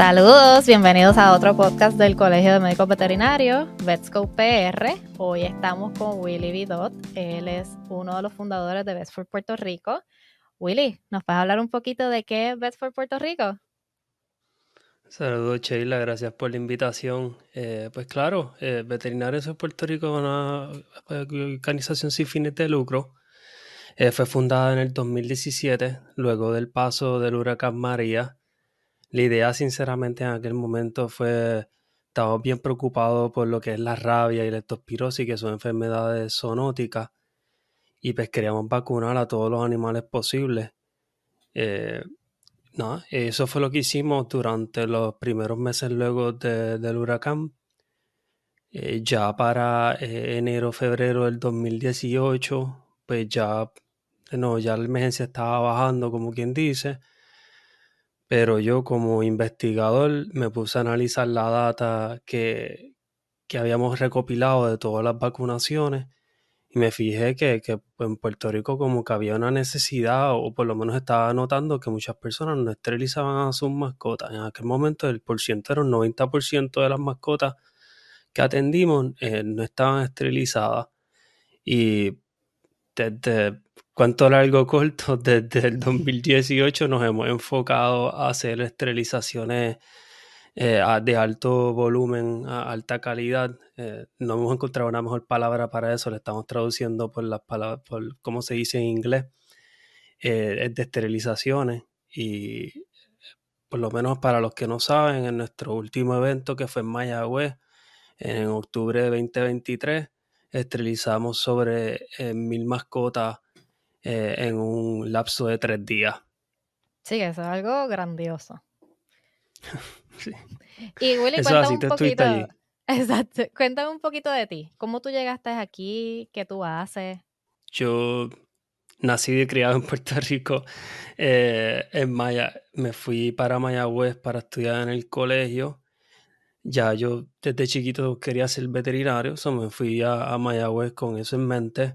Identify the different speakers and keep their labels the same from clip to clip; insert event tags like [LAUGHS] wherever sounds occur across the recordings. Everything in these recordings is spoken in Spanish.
Speaker 1: Saludos, bienvenidos a otro podcast del Colegio de Médicos Veterinarios, VetScope PR. Hoy estamos con Willy Vidot. Él es uno de los fundadores de Best for Puerto Rico. Willy, ¿nos puedes hablar un poquito de qué es Best for Puerto Rico?
Speaker 2: Saludos Sheila, gracias por la invitación. Eh, pues claro, eh, Veterinarios de Puerto Rico es una organización sin fines de lucro. Eh, fue fundada en el 2017, luego del paso del huracán María la idea, sinceramente, en aquel momento fue, estábamos bien preocupados por lo que es la rabia y la leptospirosis, que son enfermedades zoonóticas, y pues queríamos vacunar a todos los animales posibles. Eh, no, eso fue lo que hicimos durante los primeros meses luego del huracán. Eh, ya para eh, enero, febrero del 2018, pues ya, no, ya la emergencia estaba bajando, como quien dice pero yo como investigador me puse a analizar la data que, habíamos recopilado de todas las vacunaciones y me fijé que, en Puerto Rico como que había una necesidad o por lo menos estaba notando que muchas personas no esterilizaban a sus mascotas. En aquel momento el porciento era un 90% de las mascotas que atendimos eh, no estaban esterilizadas y desde cuánto largo corto, [LAUGHS] desde el 2018 nos hemos enfocado a hacer esterilizaciones eh, de alto volumen, a alta calidad. Eh, no hemos encontrado una mejor palabra para eso, le estamos traduciendo por las palabras, por cómo se dice en inglés, eh, de esterilizaciones. Y por lo menos para los que no saben, en nuestro último evento que fue en Mayagüez, en octubre de 2023, esterilizamos sobre mil mascotas eh, en un lapso de tres días.
Speaker 1: Sí, eso es algo grandioso. [LAUGHS] sí. Y Willy, cuéntame un poquito. Exacto. Cuéntame un poquito de ti. ¿Cómo tú llegaste aquí? ¿Qué tú haces?
Speaker 2: Yo nací y criado en Puerto Rico. Eh, en Maya, me fui para Mayagüez para estudiar en el colegio. Ya yo desde chiquito quería ser veterinario, so me fui a, a Mayagüez con eso en mente.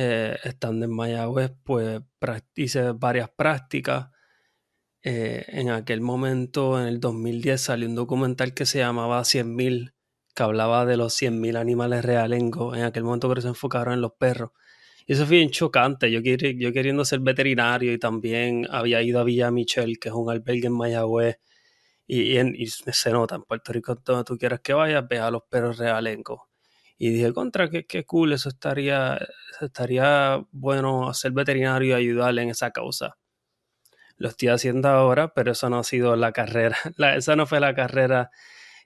Speaker 2: Eh, estando en Mayagüez, pues hice varias prácticas. Eh, en aquel momento, en el 2010, salió un documental que se llamaba 100.000, que hablaba de los 100.000 animales realengos. En aquel momento pero se enfocaron en los perros. Y eso fue bien chocante. Yo, yo queriendo ser veterinario y también había ido a Villa Michel, que es un albergue en Mayagüez. Y, y, se nota, en Puerto Rico, donde tú quieras que vayas, ve a los perros realengos. Y dije, contra, qué, qué cool, eso estaría, estaría bueno ser veterinario y ayudarle en esa causa. Lo estoy haciendo ahora, pero eso no ha sido la carrera, [LAUGHS] la, esa no fue la carrera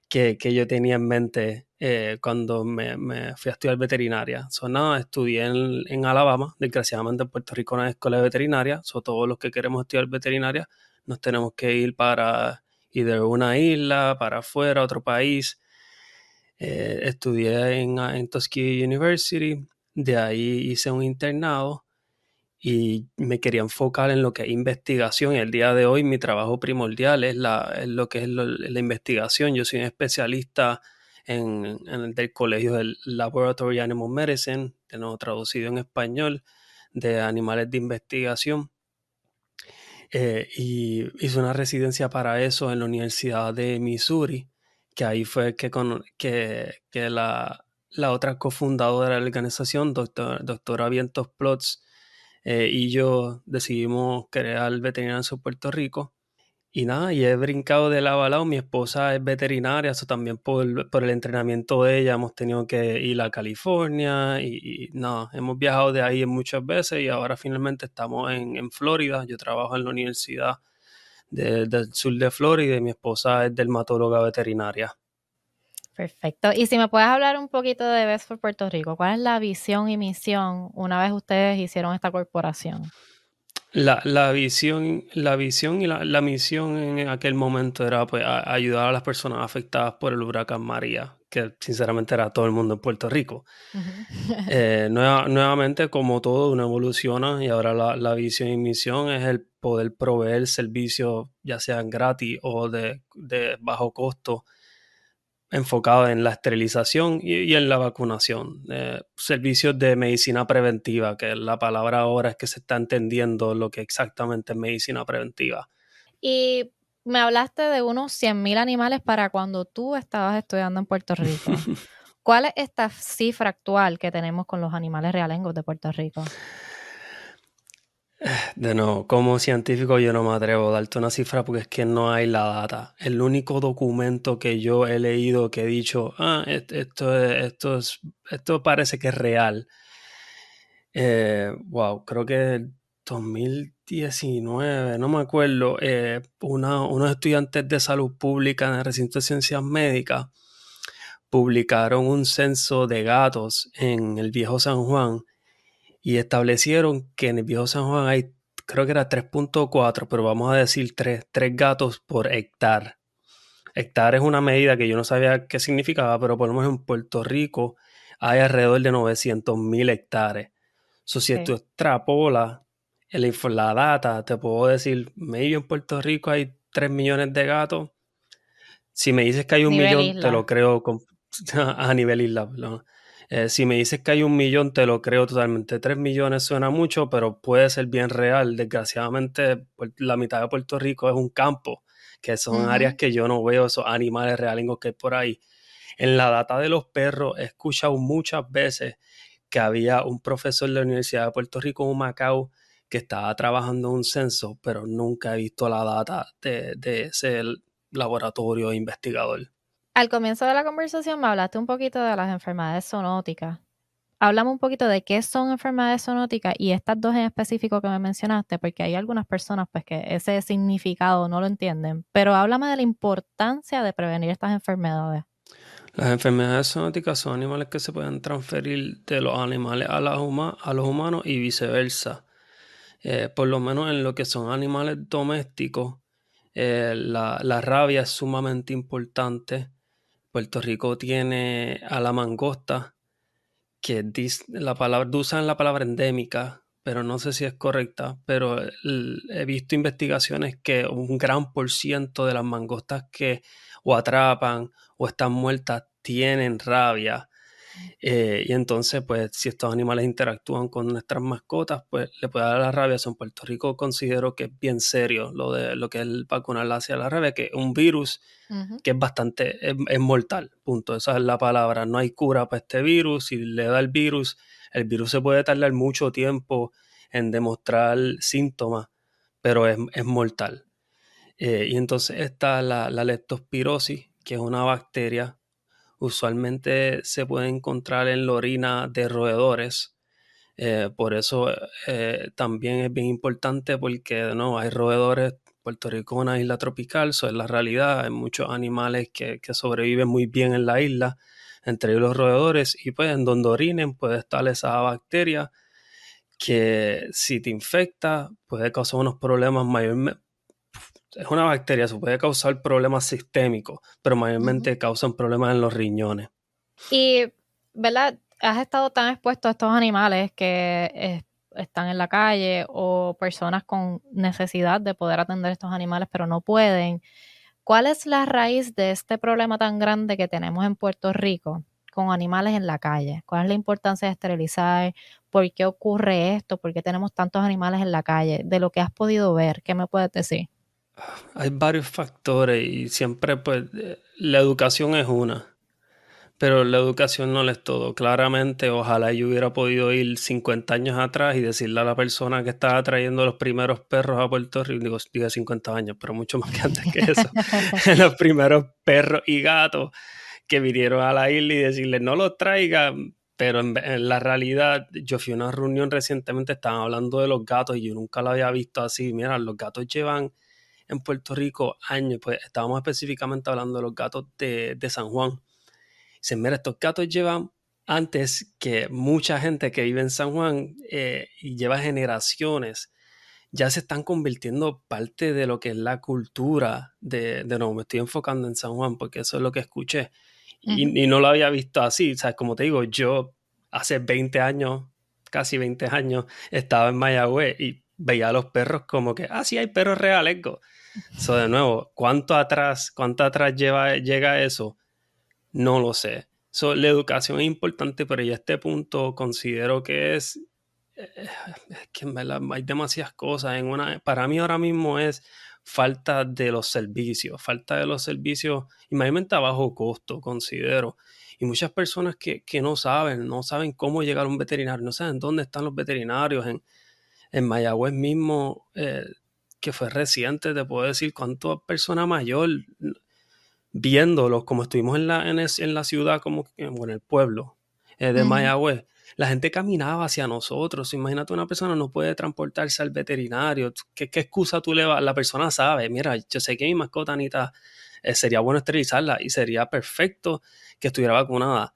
Speaker 2: que, que yo tenía en mente eh, cuando me, me, fui a estudiar veterinaria. So, nada, estudié en, en, Alabama, desgraciadamente en Puerto Rico no hay escuela de veterinaria, so, todos los que queremos estudiar veterinaria nos tenemos que ir para ir de una isla, para afuera, otro país, eh, estudié en, en Tuskegee University, de ahí hice un internado y me quería enfocar en lo que es investigación. El día de hoy mi trabajo primordial es, la, lo que es la investigación. Yo soy un especialista en, en el colegio del Laboratory Animal Medicine, tengo traducido en español, de animales de investigación. Eh, y hice una residencia para eso en la Universidad de Missouri que ahí fue que, con, que, que la, la, otra cofundadora de la organización, doctor, doctora Vientos Plots, eh, y yo decidimos crear Veterinario en Puerto Rico. Y nada, y he brincado de lado a. Mi esposa es veterinaria, eso también por, por, el entrenamiento de ella hemos tenido que ir a California y, nada, hemos viajado de ahí muchas veces y ahora finalmente estamos en, en Florida. Yo trabajo en la universidad del sur de Florida y mi esposa es dermatóloga veterinaria.
Speaker 1: Perfecto. Y si me puedes hablar un poquito de Best for Puerto Rico, ¿cuál es la visión y misión una vez ustedes hicieron esta corporación?
Speaker 2: La, la visión, la visión y la, la, misión en aquel momento era pues, ayudar a las personas afectadas por el huracán María, que sinceramente era todo el mundo en Puerto Rico. [LAUGHS] Eh, nuevamente, como todo, uno evoluciona y ahora la, la, visión y misión es el poder proveer servicios, ya sean gratis o de, de bajo costo, enfocado en la esterilización y, en la vacunación. Eh, servicios de medicina preventiva, que la palabra ahora es que se está entendiendo lo que exactamente es medicina preventiva.
Speaker 1: Y me hablaste de unos 100.000 animales para cuando tú estabas estudiando en Puerto Rico. [LAUGHS] ¿Cuál es esta cifra actual que tenemos con los animales realengos de Puerto Rico?
Speaker 2: De nuevo, como científico yo no me atrevo a darte una cifra porque es que no hay la data. El único documento que yo he leído que he dicho, ah, esto, esto, es, esto parece que es real. Eh, wow, creo que 2019, no me acuerdo, eh, unos estudiantes de salud pública en el recinto de ciencias médicas publicaron un censo de gatos en el viejo San Juan y establecieron que en el viejo San Juan hay, creo que era 3.4, pero vamos a decir 3, gatos por hectárea. Hectárea es una medida que yo no sabía qué significaba, pero por lo menos en Puerto Rico hay alrededor de 900 mil hectáreas. So, si tú extrapolas la data, te puedo decir, medio en Puerto Rico hay 3 millones de gatos. Si me dices que hay un millón, te lo creo [LAUGHS] a nivel isla. Eh, si me dices que hay un millón, te lo creo totalmente. Tres millones suena mucho, pero puede ser bien real. Desgraciadamente, pues, la mitad de Puerto Rico es un campo, que son áreas que yo no veo esos animales realingos que hay por ahí. En la data de los perros, he escuchado muchas veces que había un profesor de la Universidad de Puerto Rico en Macao que estaba trabajando en un censo, pero nunca he visto la data de, de ese laboratorio investigador.
Speaker 1: Al comienzo de la conversación me hablaste un poquito de las enfermedades zoonóticas. Hablamos un poquito de qué son enfermedades zoonóticas y estas dos en específico que me mencionaste, porque hay algunas personas pues que ese significado no lo entienden, pero háblame de la importancia de prevenir estas enfermedades.
Speaker 2: Las enfermedades zoonóticas son animales que se pueden transferir de los animales a, a los humanos y viceversa. Eh, por lo menos en lo que son animales domésticos, eh, la, la, rabia es sumamente importante. Puerto Rico tiene a la mangosta, que la palabra, usan la palabra endémica, pero no sé si es correcta, pero he visto investigaciones que un gran por ciento de las mangostas que o atrapan o están muertas tienen rabia. Eh, y entonces, pues, si estos animales interactúan con nuestras mascotas, pues le puede dar la rabia. en Puerto Rico considero que es bien serio lo de lo que es el vacunar hacia la rabia, que es un virus que es bastante, es, mortal, punto. Esa es la palabra. No hay cura para este virus. Si le da el virus, el virus se puede tardar mucho tiempo en demostrar síntomas, pero es, mortal. Eh, y entonces está la, la leptospirosis, que es una bacteria usualmente se puede encontrar en la orina de roedores. Eh, por eso eh, también es bien importante porque no hay roedores. Puerto Rico es una isla tropical, eso es la realidad. Hay muchos animales que, sobreviven muy bien en la isla, entre los roedores, y pues en donde orinen puede estar esa bacteria que si te infecta puede causar unos problemas mayormente, es una bacteria, se puede causar problemas sistémicos, pero mayormente causan problemas en los riñones.
Speaker 1: Y, ¿verdad? Has estado tan expuesto a estos animales que están en la calle o personas con necesidad de poder atender estos animales, pero no pueden. ¿Cuál es la raíz de este problema tan grande que tenemos en Puerto Rico con animales en la calle? ¿Cuál es la importancia de esterilizar? ¿Por qué ocurre esto? ¿Por qué tenemos tantos animales en la calle? De lo que has podido ver, ¿qué me puedes decir?
Speaker 2: Hay varios factores y siempre pues la educación es una, pero la educación no es todo. Claramente, ojalá yo hubiera podido ir 50 años atrás y decirle a la persona que estaba trayendo los primeros perros a Puerto Rico, digo, digo 50 años, pero mucho más que antes que eso, [LAUGHS] los primeros perros y gatos que vinieron a la isla y decirle no los traigan, pero en, la realidad, yo fui a una reunión recientemente, estaban hablando de los gatos y yo nunca lo había visto así. Mira, los gatos llevan en Puerto Rico años, pues estábamos específicamente hablando de los gatos de, San Juan. Dicen, mira, estos gatos llevan antes que mucha gente que vive en San Juan eh, y lleva generaciones, ya se están convirtiendo parte de lo que es la cultura de, de nuevo, me estoy enfocando en San Juan porque eso es lo que escuché y, no lo había visto así, ¿sabes? Como te digo, yo hace 20 años, casi 20 años, estaba en Mayagüez y veía a los perros como que, ah, sí, hay perros reales. So, de nuevo, ¿cuánto atrás, cuánto atrás lleva, llega eso? No lo sé. So, la educación es importante, pero ya a este punto considero que es, eh, que hay demasiadas cosas. En una, para mí ahora mismo es falta de los servicios, falta de los servicios y mayormente a bajo costo, considero. Y muchas personas que, no saben, no saben cómo llegar a un veterinario, no saben dónde están los veterinarios. En, en Mayagüez mismo, eh, que fue reciente, te puedo decir cuántas personas mayor viéndolos, como estuvimos en la, en, la ciudad, como en el pueblo eh, de Mayagüez, la gente caminaba hacia nosotros. Imagínate una persona no puede transportarse al veterinario. ¿Qué, qué excusa tú le vas? La persona sabe, mira, yo sé que mi mascota Anita eh, sería bueno esterilizarla y sería perfecto que estuviera vacunada.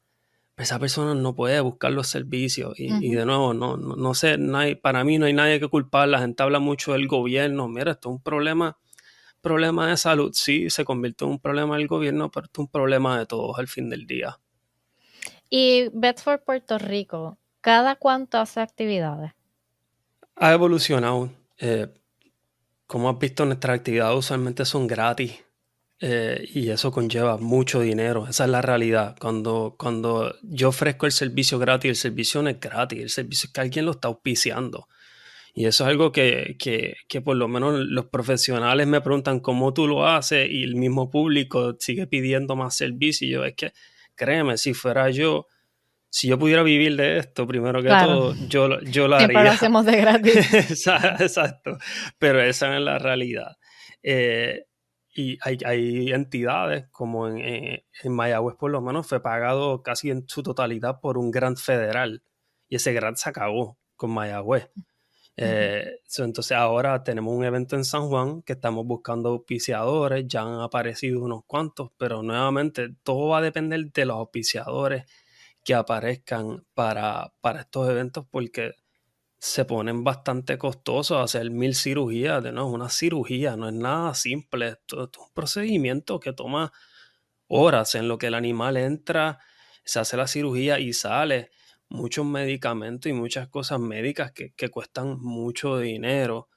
Speaker 2: Esa persona no puede buscar los servicios y, de nuevo, no, no, sé, para mí no hay nadie que culpar. La gente habla mucho del gobierno. Mira, esto es un problema problema de salud, sí, se convirtió en un problema del gobierno, pero es un problema de todos al fin del día.
Speaker 1: Y Bedford, Puerto Rico, ¿cada cuánto hace actividades?
Speaker 2: Ha evolucionado. Eh, como has visto, nuestras actividades usualmente son gratis eh, y eso conlleva mucho dinero. Esa es la realidad. Cuando, cuando yo ofrezco el servicio gratis, el servicio no es gratis, el servicio es que alguien lo está auspiciando. Y eso es algo que, por lo menos los profesionales me preguntan cómo tú lo haces y el mismo público sigue pidiendo más servicio. Y yo, es que, créeme, si fuera yo, si yo pudiera vivir de esto, primero que todo, yo, yo lo haría.
Speaker 1: lo hacemos de gratis. [LAUGHS]
Speaker 2: Exacto, pero esa es la realidad. Eh, y hay, entidades como en, en, Mayagüez, por lo menos, fue pagado casi en su totalidad por un grant federal. Y ese grant se acabó con Mayagüez. Eh, entonces ahora tenemos un evento en San Juan que estamos buscando auspiciadores, ya han aparecido unos cuantos, pero nuevamente todo va a depender de los auspiciadores que aparezcan para, para estos eventos porque se ponen bastante costosos hacer mil cirugías, de nuevo, una cirugía no es nada simple, esto es un procedimiento que toma horas en lo que el animal entra, se hace la cirugía y sale muchos medicamentos y muchas cosas médicas que, cuestan mucho dinero.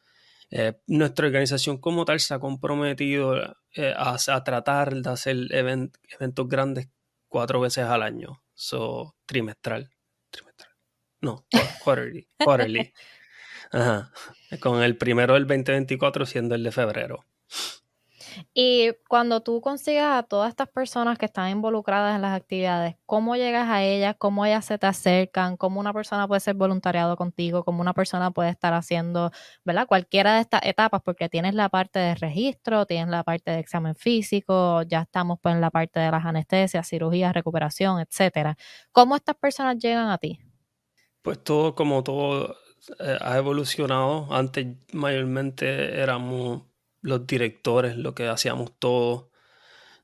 Speaker 2: Eh, nuestra organización como tal se ha comprometido eh, a, tratar de hacer eventos grandes cuatro veces al año, so, trimestral, no, quarterly, quarterly. [LAUGHS] Ajá. Con el primero del 2024 siendo el de febrero.
Speaker 1: Y cuando tú consigas a todas estas personas que están involucradas en las actividades, ¿cómo llegas a ellas? ¿Cómo ellas se te acercan? ¿Cómo una persona puede ser voluntariado contigo? ¿Cómo una persona puede estar haciendo, ¿verdad? Cualquiera de estas etapas, porque tienes la parte de registro, tienes la parte de examen físico, ya estamos pues en la parte de las anestesias, cirugías, recuperación, etcétera. ¿Cómo estas personas llegan a ti?
Speaker 2: Pues todo, como todo eh, ha evolucionado. Antes mayormente éramos los directores, lo que hacíamos todos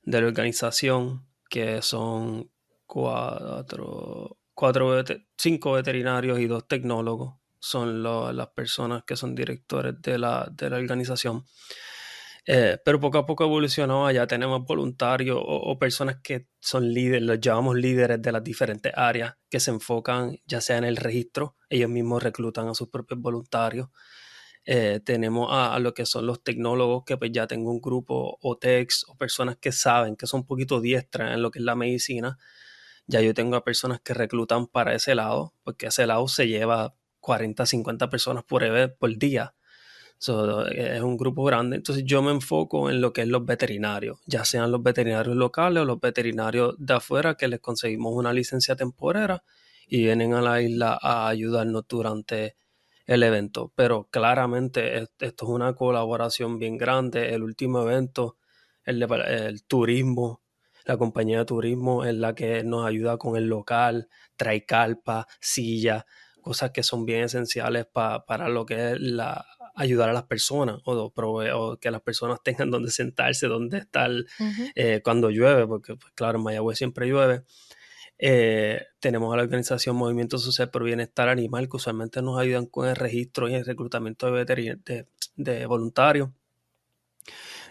Speaker 2: de la organización, que son cuatro, cuatro cinco veterinarios y dos tecnólogos, son las personas que son directores de la, organización. Eh, pero poco a poco evolucionó, ya tenemos voluntarios o, personas que son líderes, los llamamos líderes de las diferentes áreas que se enfocan ya sea en el registro, ellos mismos reclutan a sus propios voluntarios, eh, tenemos a, lo que son los tecnólogos, que pues ya tengo un grupo o techs o personas que saben, que son un poquito diestras en lo que es la medicina. Ya yo tengo a personas que reclutan para ese lado, porque ese lado se lleva 40, 50 personas por, por día. Es un grupo grande. Entonces yo me enfoco en lo que es los veterinarios, ya sean los veterinarios locales o los veterinarios de afuera que les conseguimos una licencia temporera y vienen a la isla a ayudarnos durante el evento, pero claramente esto es una colaboración bien grande. El último evento, el, el turismo, la compañía de turismo es la que nos ayuda con el local, trae carpa, silla, cosas que son bien esenciales para lo que es la, ayudar a las personas o, que las personas [LAUGHS] tengan donde sentarse, donde estar eh, cuando llueve, porque pues, claro, en Mayagüez siempre llueve. Eh, tenemos a la organización Movimiento Social por Bienestar Animal, que usualmente nos ayudan con el registro y el reclutamiento de, de, voluntarios.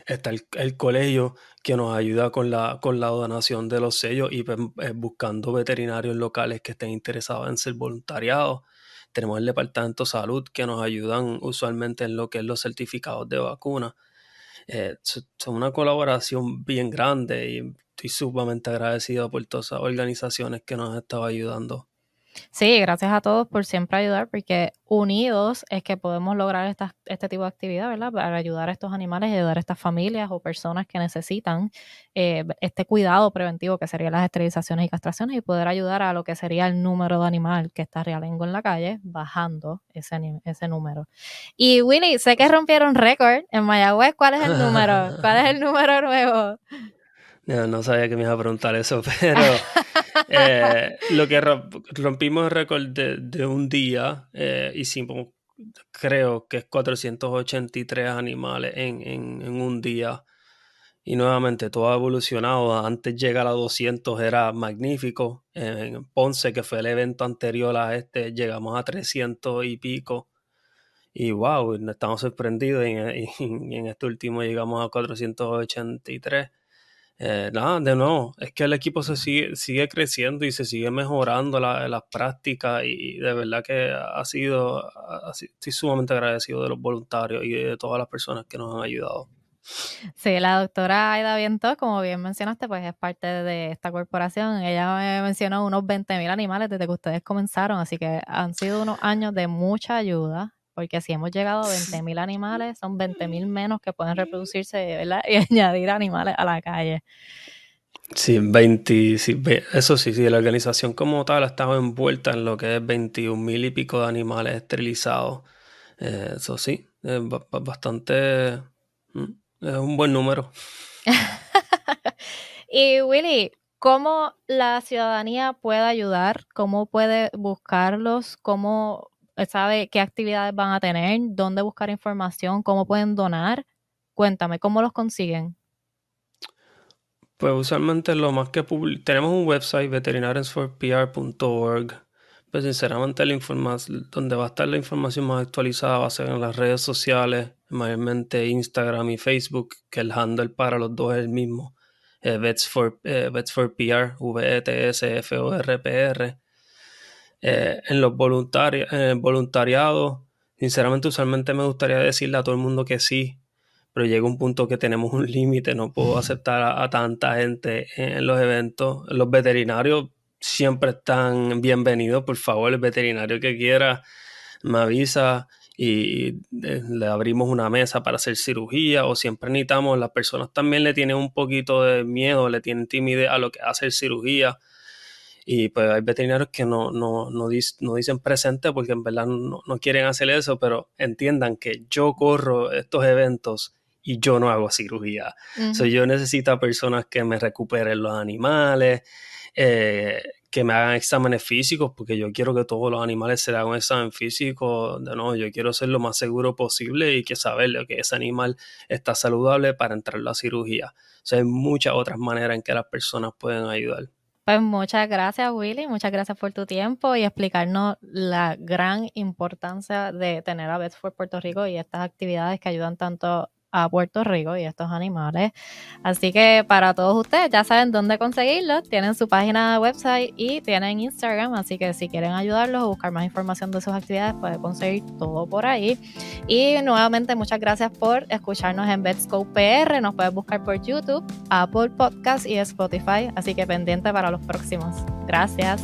Speaker 2: Está el, colegio que nos ayuda con la, con la donación de los sellos y pues, eh, buscando veterinarios locales que estén interesados en ser voluntariados. Tenemos el Departamento de Salud que nos ayudan usualmente en lo que es los certificados de vacuna. Eh, son una colaboración bien grande y estoy sumamente agradecido por todas esas organizaciones que nos han estado ayudando.
Speaker 1: Sí, gracias a todos por siempre ayudar, porque unidos es que podemos lograr esta, este tipo de actividad, ¿verdad? Para ayudar a estos animales y ayudar a estas familias o personas que necesitan eh, este cuidado preventivo que serían las esterilizaciones y castraciones y poder ayudar a lo que sería el número de animal que está realengo en la calle, bajando ese, ese número. Y Willy, sé que rompieron récord en Mayagüez. ¿Cuál es el número? ¿Cuál es el [LAUGHS] número nuevo?
Speaker 2: No, sabía que me iba a preguntar eso, [LAUGHS] pero eh, lo que rompimos récord de, un día, eh, hicimos, creo que es 483 animales en, un día. Y nuevamente todo ha evolucionado. Antes llegar a 200 era magnífico. En Ponce, que fue el evento anterior a este, llegamos a 300 y pico. Y wow, estamos sorprendidos. Y en este último llegamos a 483. Eh, nada, de nuevo, es que el equipo se sigue, sigue creciendo y se sigue mejorando las prácticas y de verdad que ha sido, estoy sumamente agradecido de los voluntarios y de todas las personas que nos han ayudado.
Speaker 1: Sí, la doctora Aida Viento, como bien mencionaste, pues es parte de esta corporación. Ella me mencionó unos 20.000 animales desde que ustedes comenzaron, así que han sido unos años de mucha ayuda porque si hemos llegado a 20.000 animales, son 20.000 menos que pueden reproducirse ¿verdad? [LAUGHS] y añadir animales a la calle.
Speaker 2: Sí, 20, eso sí, sí, la organización como tal ha estado envuelta en lo que es 21 mil y pico de animales esterilizados. Eh, eso sí, es bastante, mm, es un buen número. [LAUGHS]
Speaker 1: y Willy, ¿cómo la ciudadanía puede ayudar? ¿Cómo puede buscarlos? ¿Cómo sabe qué actividades van a tener, dónde buscar información, cómo pueden donar. Cuéntame, ¿cómo los consiguen?
Speaker 2: Pues usualmente lo más que tenemos un website veterinariansforpr.org, pues sinceramente la donde va a estar la información más actualizada va a ser en las redes sociales, mayormente Instagram y Facebook, que el handle para los dos es el mismo, eh, Vets, for, eh, Vets for PR, V E T S F O R P R. Eh, en los voluntarios, en el voluntariado, sinceramente, usualmente me gustaría decirle a todo el mundo que sí, pero llega un punto que tenemos un límite, no puedo aceptar a, tanta gente en los eventos. Los veterinarios siempre están bienvenidos, por favor, el veterinario que quiera me avisa y eh, le abrimos una mesa para hacer cirugía o siempre necesitamos, las personas también le tienen un poquito de miedo, le tienen timidez a lo que hacer cirugía y pues hay veterinarios que no, no, no, dicen presente porque en verdad no, quieren hacer eso, pero entiendan que yo corro estos eventos y yo no hago cirugía. yo necesito a personas que me recuperen los animales, eh, que me hagan exámenes físicos, porque yo quiero que todos los animales se hagan un examen físico. De no, yo quiero ser lo más seguro posible y que saber que ese animal está saludable para entrar a la cirugía. O sea, hay muchas otras maneras en que las personas pueden ayudar.
Speaker 1: Pues muchas gracias, Willy. Muchas gracias por tu tiempo y explicarnos la gran importancia de tener a Bedford Puerto Rico y estas actividades que ayudan tanto a Puerto Rico y estos animales. Así que para todos ustedes ya saben dónde conseguirlos. Tienen su página website y tienen Instagram. Así que si quieren ayudarlos o buscar más información de sus actividades, pueden conseguir todo por ahí. Y nuevamente muchas gracias por escucharnos en Betscope PR. Nos puedes buscar por YouTube, Apple Podcast y Spotify. Así que pendiente para los próximos. Gracias.